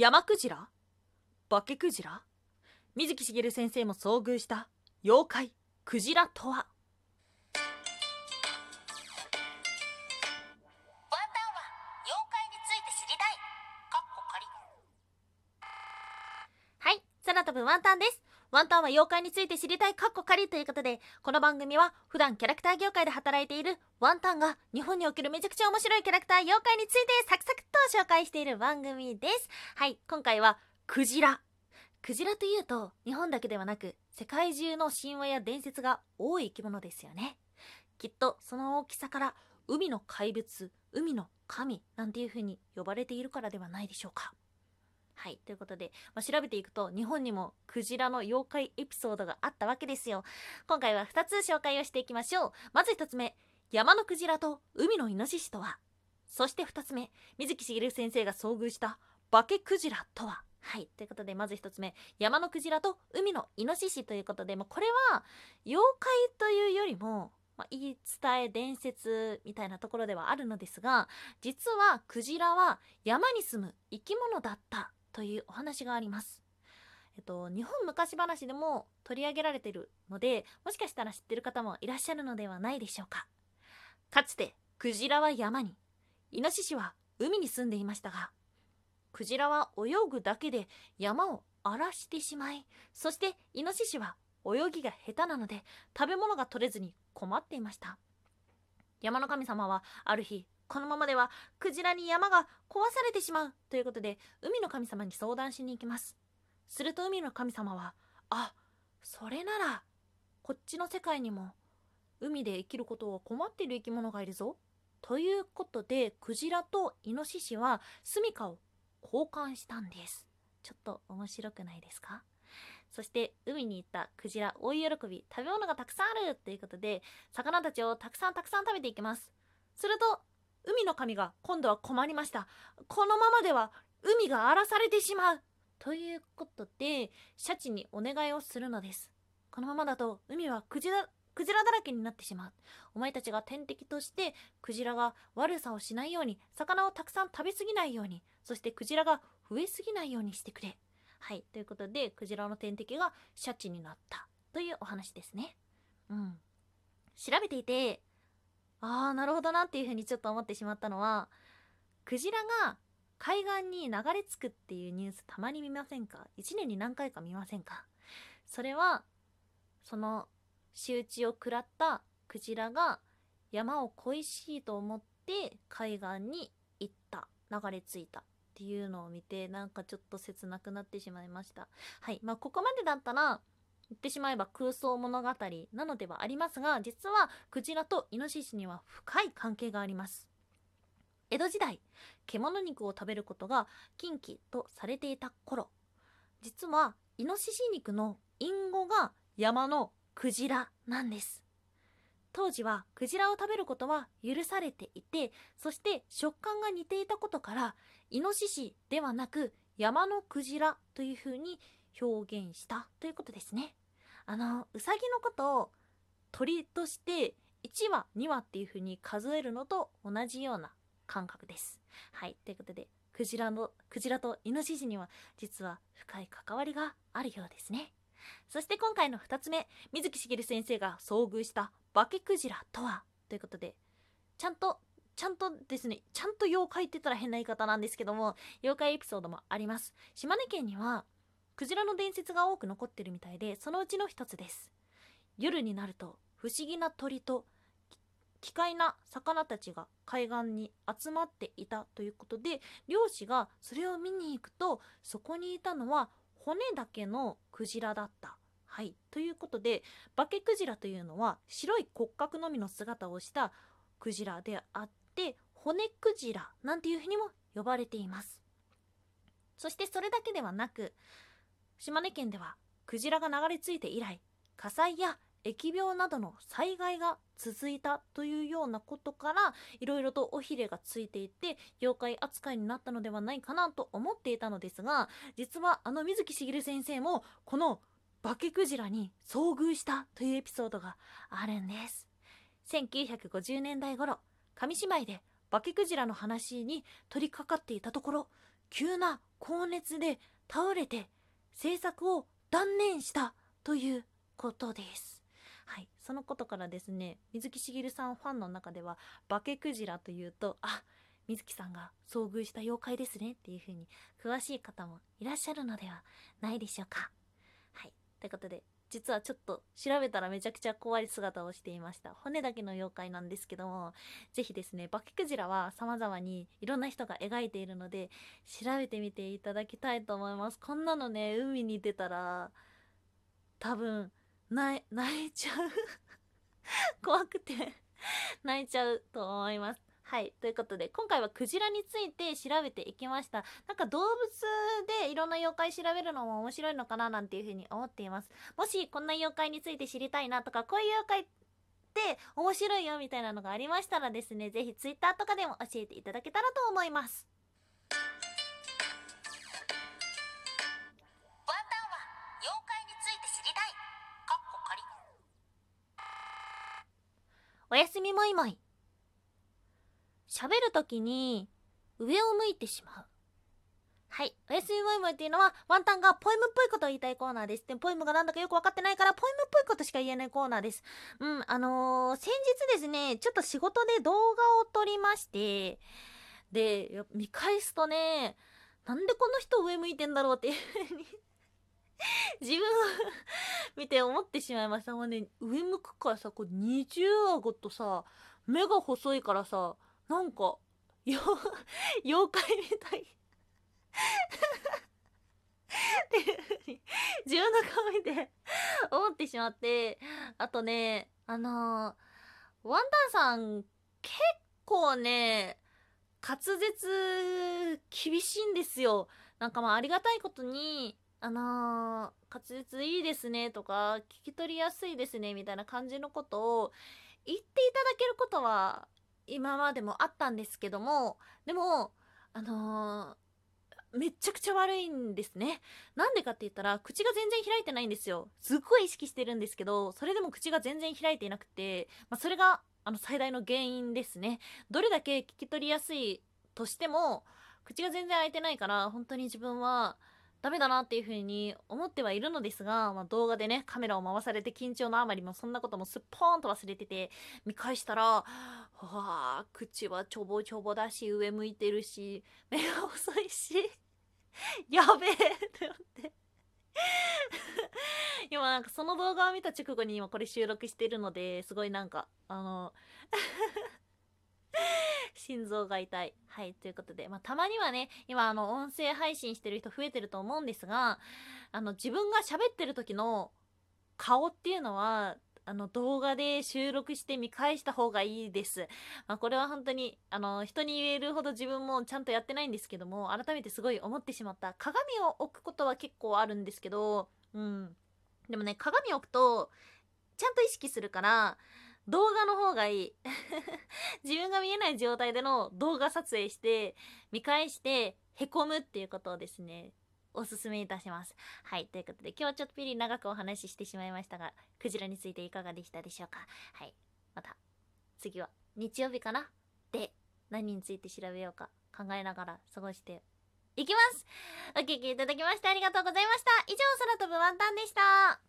山クジラ化けクジラ水木しげる先生も遭遇した。妖怪クジラとは？ワンタンは妖怪について知りたい。かっこ仮。はい空飛ぶワンタンですワンタンは妖怪について知りたいカッコ仮ということでこの番組は普段キャラクター業界で働いているワンタンが日本におけるめちゃくちゃ面白いキャラクター妖怪についてサクサクと紹介している番組です。はい今回はクジラ。クジラというと日本だけではなく世界中の神話や伝説が多い生き物ですよね。きっとその大きさから海の怪物海の神なんていう風に呼ばれているからではないでしょうか。はい。ということで、まあ、調べていくと、日本にもクジラの妖怪エピソードがあったわけですよ。今回は2つ紹介をしていきましょう。まず1つ目、山のクジラと海のイノシシとはそして2つ目、水木しげる先生が遭遇した化けクジラとははい。ということで、まず1つ目、山のクジラと海のイノシシということで、まあ、これは、妖怪というよりも、まあ、言い伝え伝説みたいなところではあるのですが実はクジラは山に住む生き物だったというお話があります。えっと、日本昔話でも取り上げられているのでもしかしたら知ってる方もいらっしゃるのではないでしょうかかつてクジラは山にイノシシは海に住んでいましたがクジラは泳ぐだけで山を荒らしてしまいそしてイノシシは泳ぎが下手なので食べ物が取れずに困っていました山の神様はある日このままではクジラに山が壊されてしまう。ということで海の神様に相談しに行きます。すると海の神様はあそれならこっちの世界にも海で生きることを困っている生き物がいるぞ。ということでクジラとイノシシは住処を交換したんです。ちょっと面白くないですか？そして海に行ったクジラ大喜び。食べ物がたくさんある。ということで魚たちをたくさんたくさん食べていきます。すると海の神が今度は困りました。このままでは海が荒らされてしまう。ということでシャチにお願いをするのです。このままだと海はクジラクジラだらけになってしまう。お前たちが天敵としてクジラが悪さをしないように魚をたくさん食べ過ぎないようにそしてクジラが増えすぎないようにしてくれ。はいということでクジラの天敵がシャチになった。というお話ですね。うん。調べていてああなるほどなっていうふうにちょっと思ってしまったのはクジラが海岸に流れ着くっていうニュースたまに見ませんか？1年に何回か見ませんか？それはその仕打ちを食らったクジラが山を恋しいと思って海岸に行った流れ着いたっていうのを見てなんかちょっと切なくなってしまいました。はい。まあここまでだったら言ってしまえば空想物語なのではありますが実はクジラとイノシシには深い関係があります。江戸時代獣肉を食べることが禁忌とされていた頃実はイノシシ肉の隠語が山のクジラなんです。当時はクジラを食べることは許されていてそして食感が似ていたことからイノシシではなく山のクジラというふうに表現したということですね。あのうさぎのことを鳥として1羽2羽っていう風に数えるのと同じような感覚です。はい。ということでクジラのクジラとイノシシには実は深い関わりがあるようですね。そして今回の2つ目水木しげる先生が遭遇した化けクジラとは？ということでちゃんとちゃんとですねちゃんと妖怪って言ったら変な言い方なんですけども妖怪エピソードもあります。島根県にはクジラの伝説が多く残ってるみたいでそのうちの一つです。夜になると不思議な鳥と奇怪な魚たちが海岸に集まっていたということで漁師がそれを見に行くとそこにいたのは骨だけのクジラだった。はい。ということで化けクジラというのは白い骨格のみの姿をしたクジラであって骨クジラなんていうふうにも呼ばれています。そしてそれだけではなく島根県ではクジラが流れ着いて以来火災や疫病などの災害が続いたというようなことからいろいろと尾ひれがついていて妖怪扱いになったのではないかなと思っていたのですが実はあの水木しげる先生もこの化けクジラに遭遇したというエピソードがあるんです。1950年代頃紙芝居で化けクジラの話に取り掛かっていたところ急な高熱で倒れて制作を断念したということです。はい、そのことからですね水木しげるさんファンの中では化けクジラというとあ水木さんが遭遇した妖怪ですねっていう風に詳しい方もいらっしゃるのではないでしょうか。はい、ということで実はちょっと調べたらめちゃくちゃ怖い姿をしていました。骨だけの妖怪なんですけどもぜひですね化けクジラは様々にいろんな人が描いているので調べてみていただきたいと思います。こんなのね海に出たら多分泣泣いちゃう。怖くて泣いちゃうと思います。はい。ということで、今回はクジラについて調べていきました。なんか動物でいろんな妖怪調べるのも面白いのかななんていうふうに思っています。もしこんな妖怪について知りたいなとか、こういう妖怪って面白いよみたいなのがありましたらですね、ぜひ Twitter とかでも教えていただけたらと思います。おやすみもいもい。喋るときに上を向いてしまう。はい。おやすみもいもいっていうのは、ワンタンがポエムっぽいことを言いたいコーナーです。で、ポエムがなんだかよくわかってないから、ポエムっぽいことしか言えないコーナーです。うん、あのー先日ですね、ちょっと仕事で動画を撮りまして、で、見返すとね、なんでこの人上向いてんだろうっていうふうに 自分を見て思ってしまいました。もうね、上向くからさ、こう二重顎とさ、目が細いからさ、なんか、よ、妖怪みたい。っていうふうに、自分の顔見て思ってしまって、あとね、あのーワンタンさん、結構ね、滑舌厳しいんですよ。なんかまあありがたいことに、あのー滑舌いいですねとか、聞き取りやすいですねみたいな感じのことを言っていただけることは今までもあったんですけども、でも、あのーめっちゃくちゃ悪いんですね。なんでかって言ったら、口が全然開いてないんですよ。すっごい意識してるんですけど、それでも口が全然開いていなくて、まあ、それが、あの、最大の原因ですね。どれだけ聞き取りやすいとしても、口が全然開いてないから、本当に自分は、ダメだなっていうふうに思ってはいるのですが、まあ、動画でね、カメラを回されて緊張のあまりもそんなこともすっぽーんと忘れてて、見返したら、わあ、口はちょぼちょぼだし、上向いてるし、目が細いし、やべえ って思って。今なんかその動画を見た直後に今これ収録してるので、すごいなんか、あの、心臓が痛い。はい、ということで、まあ、たまにはね、今あの、音声配信してる人増えてると思うんですが、あの、自分が喋ってる時の顔っていうのは、あの、動画で収録して見返した方がいいです。まあ、これは本当に、あの、人に言えるほど自分もちゃんとやってないんですけども、改めてすごい思ってしまった。鏡を置くことは結構あるんですけど、うん。でもね、鏡置くと、ちゃんと意識するから、動画の方がいい。自分が見えない状態での動画撮影して、見返して、へこむっていうことをですね、おすすめいたします。はい。ということで、今日はちょっとピリ長くお話ししてしまいましたが、クジラについていかがでしたでしょうか？はい。また、次は日曜日かな？で、何について調べようか？考えながら過ごしていきますお聞きいただきましてありがとうございました。以上、空飛ぶワンタンでした。